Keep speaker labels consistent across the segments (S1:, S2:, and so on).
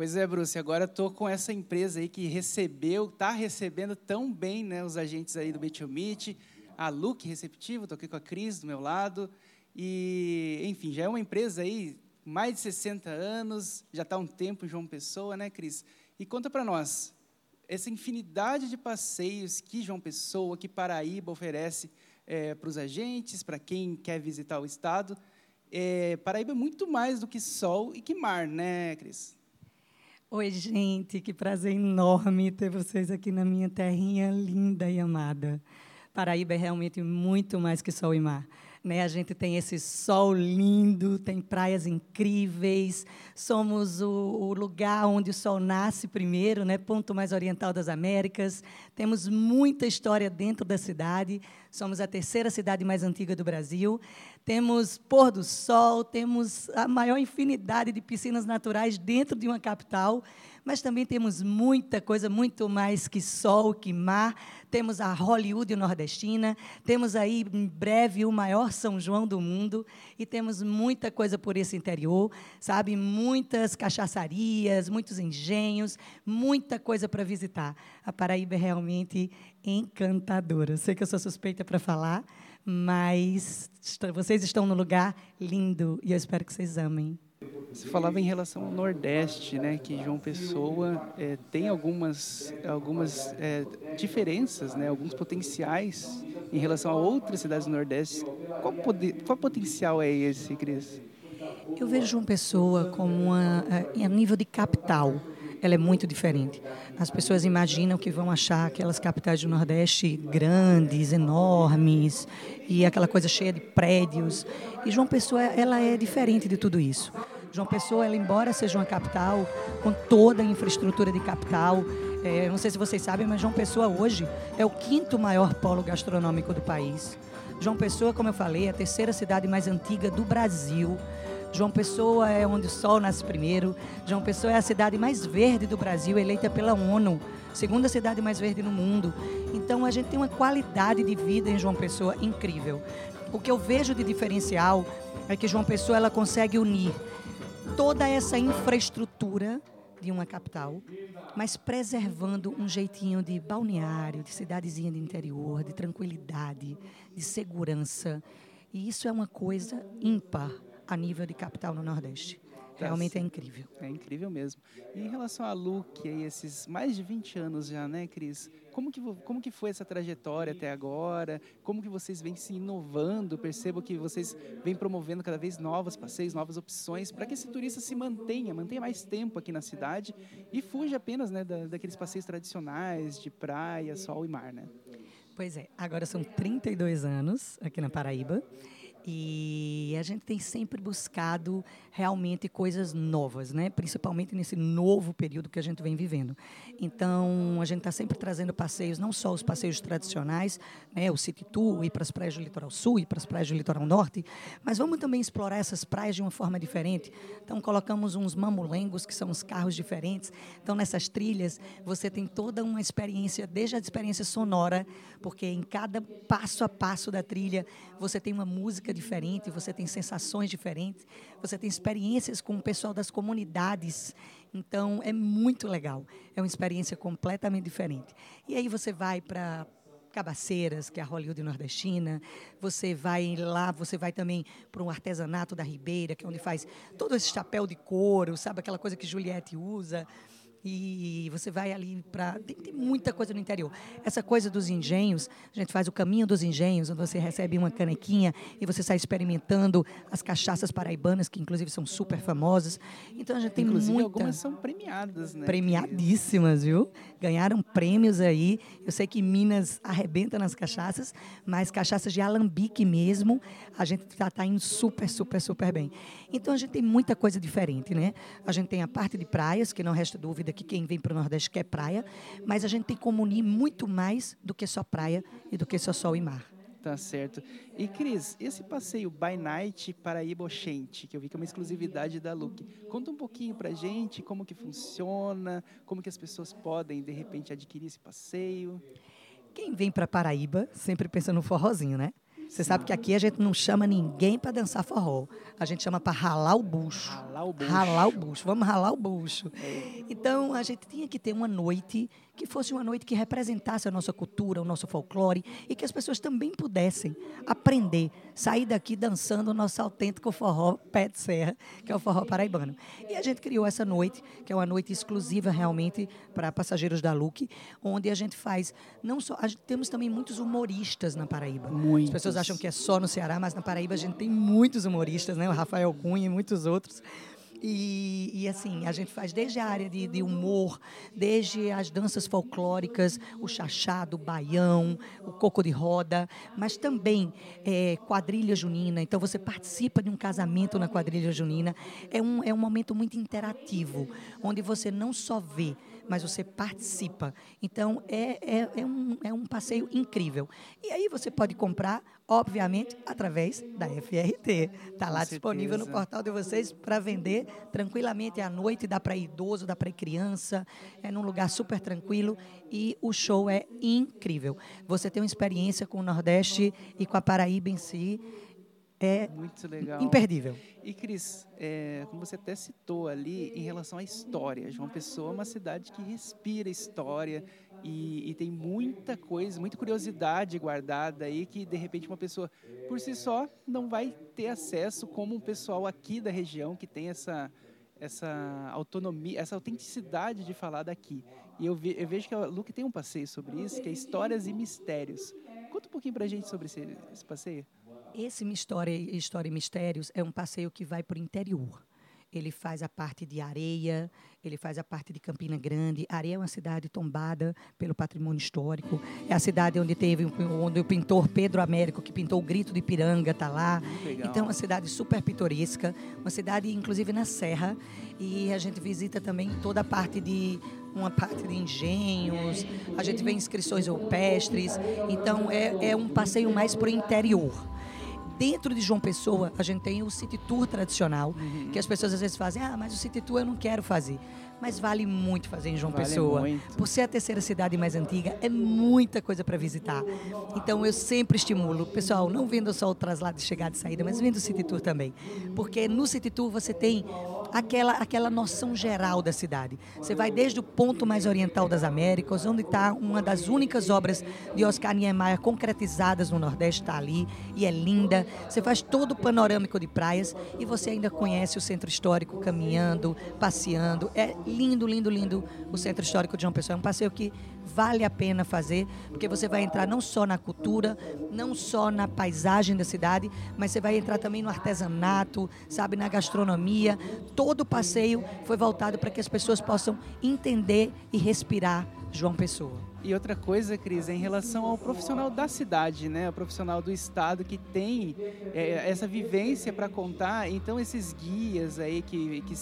S1: Pois é, Bruce, agora estou com essa empresa aí que recebeu, está recebendo tão bem né, os agentes aí do Meet, a Luke Receptivo, estou aqui com a Cris do meu lado, e, enfim, já é uma empresa aí, mais de 60 anos, já está um tempo em João Pessoa, né, Cris? E conta para nós, essa infinidade de passeios que João Pessoa, que Paraíba oferece é, para os agentes, para quem quer visitar o estado, é, Paraíba é muito mais do que sol e que mar, né, Cris?
S2: Oi, gente, que prazer enorme ter vocês aqui na minha terrinha linda e amada. Paraíba é realmente muito mais que sol e mar. Né? A gente tem esse sol lindo, tem praias incríveis, somos o, o, lugar onde o sol nasce primeiro, né? ponto mais oriental das Américas. Temos muita história dentro da cidade, somos a terceira cidade mais antiga do Brasil. Temos pôr do sol, temos a maior infinidade de piscinas naturais dentro de uma capital mas também temos muita coisa, muito mais que sol, que mar. Temos a Hollywood nordestina, temos aí em breve o maior São João do mundo e temos muita coisa por esse interior, sabe? Muitas cachaçarias, muitos engenhos, muita coisa para visitar. A Paraíba é realmente encantadora. Eu sei que eu sou suspeita para falar, mas vocês estão no lugar lindo e eu espero que vocês amem.
S1: Você falava em relação ao Nordeste, né, que João Pessoa é, tem algumas, algumas é, diferenças, né, alguns potenciais em relação a outras cidades do Nordeste. Qual, poder, qual potencial é esse, Cris?
S2: Eu vejo João Pessoa como uma, a nível de capital ela é muito diferente. As pessoas imaginam que vão achar aquelas capitais do Nordeste grandes, enormes, e aquela coisa cheia de prédios. E João Pessoa, ela é diferente de tudo isso. João Pessoa, ela, embora seja uma capital, com toda a infraestrutura de capital, é, não sei se vocês sabem, mas João Pessoa hoje é o quinto maior polo gastronômico do país. João Pessoa, como eu falei, é a terceira cidade mais antiga do Brasil. João Pessoa é onde o sol nasce primeiro. João Pessoa é a cidade mais verde do Brasil, eleita pela ONU, segunda cidade mais verde no mundo. Então a gente tem uma qualidade de vida em João Pessoa incrível. O que eu vejo de diferencial é que João Pessoa ela consegue unir toda essa infraestrutura de uma capital, mas preservando um jeitinho de balneário, de cidadezinha de interior, de tranquilidade, de segurança. E isso é uma coisa ímpar a nível de capital no Nordeste. Tá Realmente é incrível.
S1: É incrível mesmo. E em relação a Luke, aí, esses mais de 20 anos já, né, Cris? Como que, como que foi essa trajetória até agora? Como que vocês vêm se inovando? Percebo que vocês vêm promovendo cada vez novos passeios, novas opções, para que esse turista se mantenha, mantenha mais tempo aqui na cidade e fuja apenas né, da, daqueles passeios tradicionais de praia, sol e mar, né?
S2: Pois é, agora são 32 anos aqui na Paraíba. E a gente tem sempre buscado realmente coisas novas, né? principalmente nesse novo período que a gente vem vivendo. Então, a gente está sempre trazendo passeios, não só os passeios tradicionais, né? o City Tour, ir para as praias do Litoral Sul, ir para as praias do Litoral Norte, mas vamos também explorar essas praias de uma forma diferente. Então, colocamos uns mamulengos, que são os carros diferentes. Então, nessas trilhas, você tem toda uma experiência, desde a experiência sonora, porque em cada passo a passo da trilha, você tem uma música música diferente, você tem sensações diferentes, você tem experiências com o pessoal das comunidades. Então, é muito legal. É uma experiência completamente diferente. E aí você vai para Cabaceiras, que é a Hollywood nordestina. Você vai lá, você vai também para um artesanato da Ribeira, que é onde faz todo esse chapéu de couro, sabe aquela coisa que Juliette usa. E você vai ali para. Tem, tem, muita coisa no interior. Essa coisa dos engenhos, a gente faz o caminho dos engenhos, onde você recebe uma canequinha e você sai experimentando as cachaças paraibanas, que inclusive são super famosas. Então a gente tem
S1: inclusive,
S2: muita.
S1: Algumas são premiadas, né?
S2: Premiadíssimas, viu? Ganharam prêmios aí. Eu sei que Minas arrebenta nas cachaças, mas cachaças de alambique mesmo, a gente está tá indo super, super, super bem. Então a gente tem muita coisa diferente, né? A gente tem a parte de praias, que não resta dúvida que quem vem para o Nordeste quer praia, mas a gente tem como unir muito mais do que só praia e do que só sol e mar.
S1: Tá certo. E Cris, esse passeio by night Paraíba Oxente, que eu vi que é uma exclusividade da Look, conta um pouquinho pra gente como que funciona, como que as pessoas podem de repente adquirir esse passeio.
S2: Quem vem para Paraíba sempre pensa no forrozinho, né? Você sabe que aqui a gente não chama ninguém para dançar forró. A gente chama para ralar o bucho.
S1: Ralar o bucho.
S2: Ralar o bucho. Vamos ralar o bucho. Então, a gente tinha que ter uma noite que fosse uma noite que representasse a nossa cultura, o nosso folclore e que as pessoas também pudessem aprender, sair daqui dançando o nosso autêntico forró pé de serra, que é o forró paraibano. E a gente criou essa noite, que é uma noite exclusiva realmente para passageiros da Luke, onde a gente faz não só, gente, temos também muitos humoristas na Paraíba.
S1: Muitos.
S2: As pessoas acham que é só no Ceará, mas na Paraíba a gente tem muitos humoristas, né? O Rafael Cunha e muitos outros. E, e, assim, a gente faz desde a área de, de, humor, desde as danças folclóricas, o chachado, o baião, o coco de roda, mas também é, quadrilha junina. Então, você participa de um casamento na quadrilha junina. É um, é um momento muito interativo, onde você não só vê, mas você participa. Então, é, é, é, um, é um passeio incrível. E aí você pode comprar, obviamente, através da FRT. Está lá disponível no portal de vocês para vender tranquilamente à noite. Dá para idoso, dá para ir criança. É num lugar super tranquilo e o show é incrível. Você tem uma experiência com o Nordeste e com a Paraíba em si é
S1: muito legal.
S2: imperdível.
S1: E Cris, é, como você até citou ali, em relação à história, João Pessoa é uma cidade que respira história e, e, tem muita coisa, muita curiosidade guardada aí que de repente uma pessoa por si só não vai ter acesso, como um pessoal aqui da região que tem essa essa autonomia, essa autenticidade de falar daqui. E eu, ve, eu vejo que a Luke tem um passeio sobre isso, que é Histórias e Mistérios. Conta um pouquinho para a gente sobre esse, esse passeio.
S2: Esse História, História e Mistérios é um passeio que vai para o interior. Ele faz a parte de areia, ele faz a parte de Campina Grande. Areia é uma cidade tombada pelo patrimônio histórico. É a cidade onde teve onde o pintor Pedro Américo, que pintou o Grito de Ipiranga, está lá. Então, é uma cidade super pitoresca, uma cidade, inclusive, na Serra. E a gente visita também toda a parte de uma parte de engenhos, a gente vê inscrições rupestres. Então, é, é um passeio mais para o interior dentro de João Pessoa, a gente tem o City Tour tradicional, uhum. que as pessoas às vezes fazem, ah, mas o City Tour eu não quero fazer. Mas vale muito fazer em João vale Pessoa. Muito. Por ser a terceira cidade mais antiga, é muita coisa para visitar. Então eu sempre estimulo, pessoal, não vendo só o traslado de chegada e saída, mas vendo o City Tour também. Porque no City Tour você tem aquela, aquela noção geral da cidade. Você vai desde o ponto mais oriental das Américas, onde está uma das únicas obras de Oscar Niemeyer concretizadas no Nordeste, está ali, e é linda. Você faz todo o panorâmico de praias e você ainda conhece o centro histórico caminhando, passeando. É lindo, lindo, lindo o centro histórico de João Pessoa. É um passeio que vale a pena fazer, porque você vai entrar não só na cultura, não só na paisagem da cidade, mas você vai entrar também no artesanato, sabe, na gastronomia. Todo o passeio foi voltado para que as pessoas possam entender e respirar João Pessoa.
S1: E outra coisa, Cris, é em relação ao profissional da cidade, né? O profissional do estado que tem é, essa vivência para contar. Então, esses guias aí que, que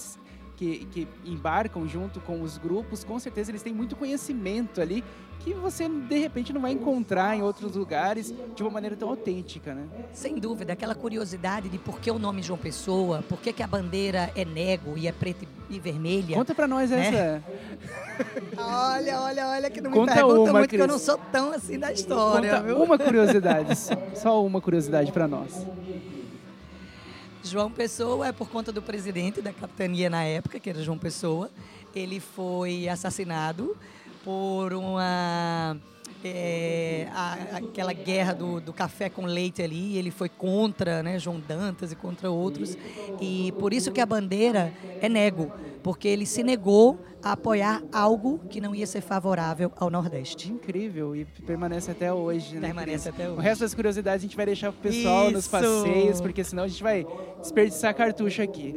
S1: que, que embarcam junto com os grupos, com certeza eles têm muito conhecimento ali que você de repente não vai encontrar em outros lugares de uma maneira tão autêntica, né?
S2: Sem dúvida, aquela curiosidade de por que o nome João Pessoa, por que, que a bandeira é nego e é preta e vermelha.
S1: Conta para nós né? essa.
S2: olha, olha, olha que não
S1: Conta
S2: me pergunta
S1: uma,
S2: muito
S1: Cris.
S2: que eu não sou tão assim da história,
S1: Conta
S2: viu?
S1: uma curiosidade, só uma curiosidade para nós.
S2: João Pessoa é por conta do presidente da capitania na época, que era João Pessoa. Ele foi assassinado por uma é, a, aquela guerra do, do, café com leite ali, ele foi contra né, João Dantas e contra outros. E por isso que a bandeira é nego, porque ele se negou a apoiar algo que não ia ser favorável ao Nordeste.
S1: Incrível, e permanece até hoje. Né,
S2: permanece até hoje.
S1: O resto das curiosidades a gente vai deixar para o pessoal isso. nos passeios, porque senão a gente vai desperdiçar cartucho aqui.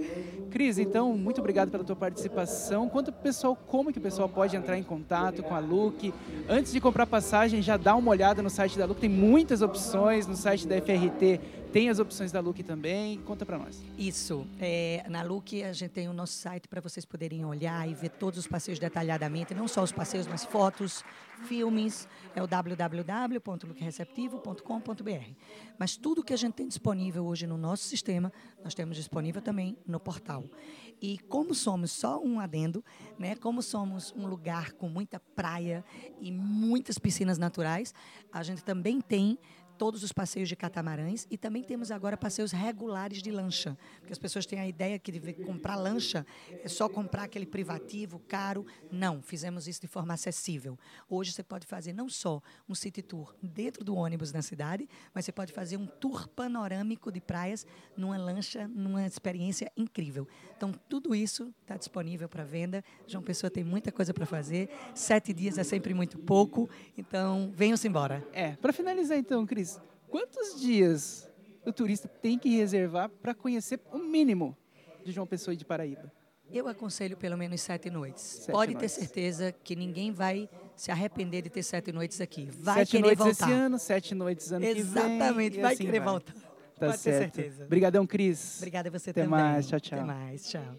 S1: Cris, então, muito obrigado pela tua participação. Conta para o pessoal como que o pessoal pode entrar em contato com a Luke. Antes de comprar passagem, já dá uma olhada no site da Luke. Tem muitas opções no site da FRT. Tem as opções da Luke também. Conta para nós.
S2: Isso. É, na Luke, a gente tem o nosso site para vocês poderem olhar e ver todos os passeios detalhadamente. Não só os passeios, mas fotos, filmes. É o www.luquereceptivo.com.br. Mas tudo que a gente tem disponível hoje no nosso sistema, nós temos disponível também no portal. E como somos só um adendo, né, como somos um lugar com muita praia e muitas piscinas naturais, a gente também tem todos os passeios de catamarãs e também temos agora passeios regulares de lancha, porque as pessoas têm a ideia que de comprar lancha é só comprar aquele privativo caro. Não, fizemos isso de forma acessível. Hoje você pode fazer não só um city tour dentro do ônibus na cidade, mas você pode fazer um tour panorâmico de praias numa lancha, numa experiência incrível. Então, tudo isso está disponível para venda. João Pessoa tem muita coisa para fazer. Sete dias é sempre muito pouco, então venham-se embora.
S1: É, para finalizar então, Cris, quantos dias o turista tem que reservar para conhecer o mínimo de João Pessoa e de Paraíba?
S2: Eu aconselho pelo menos sete noites.
S1: Sete
S2: Pode
S1: noites.
S2: ter certeza que ninguém vai se arrepender de ter sete noites aqui. Vai
S1: sete
S2: querer
S1: noites
S2: voltar.
S1: esse ano, sete noites ano
S2: Exatamente,
S1: que vem. e
S2: vai
S1: assim
S2: querer voltar.
S1: Tá
S2: Pode ter
S1: certo.
S2: certeza.
S1: Obrigadão, Cris.
S2: Obrigada a você
S1: Até
S2: também.
S1: mais, tchau, tchau.
S2: Até mais, tchau.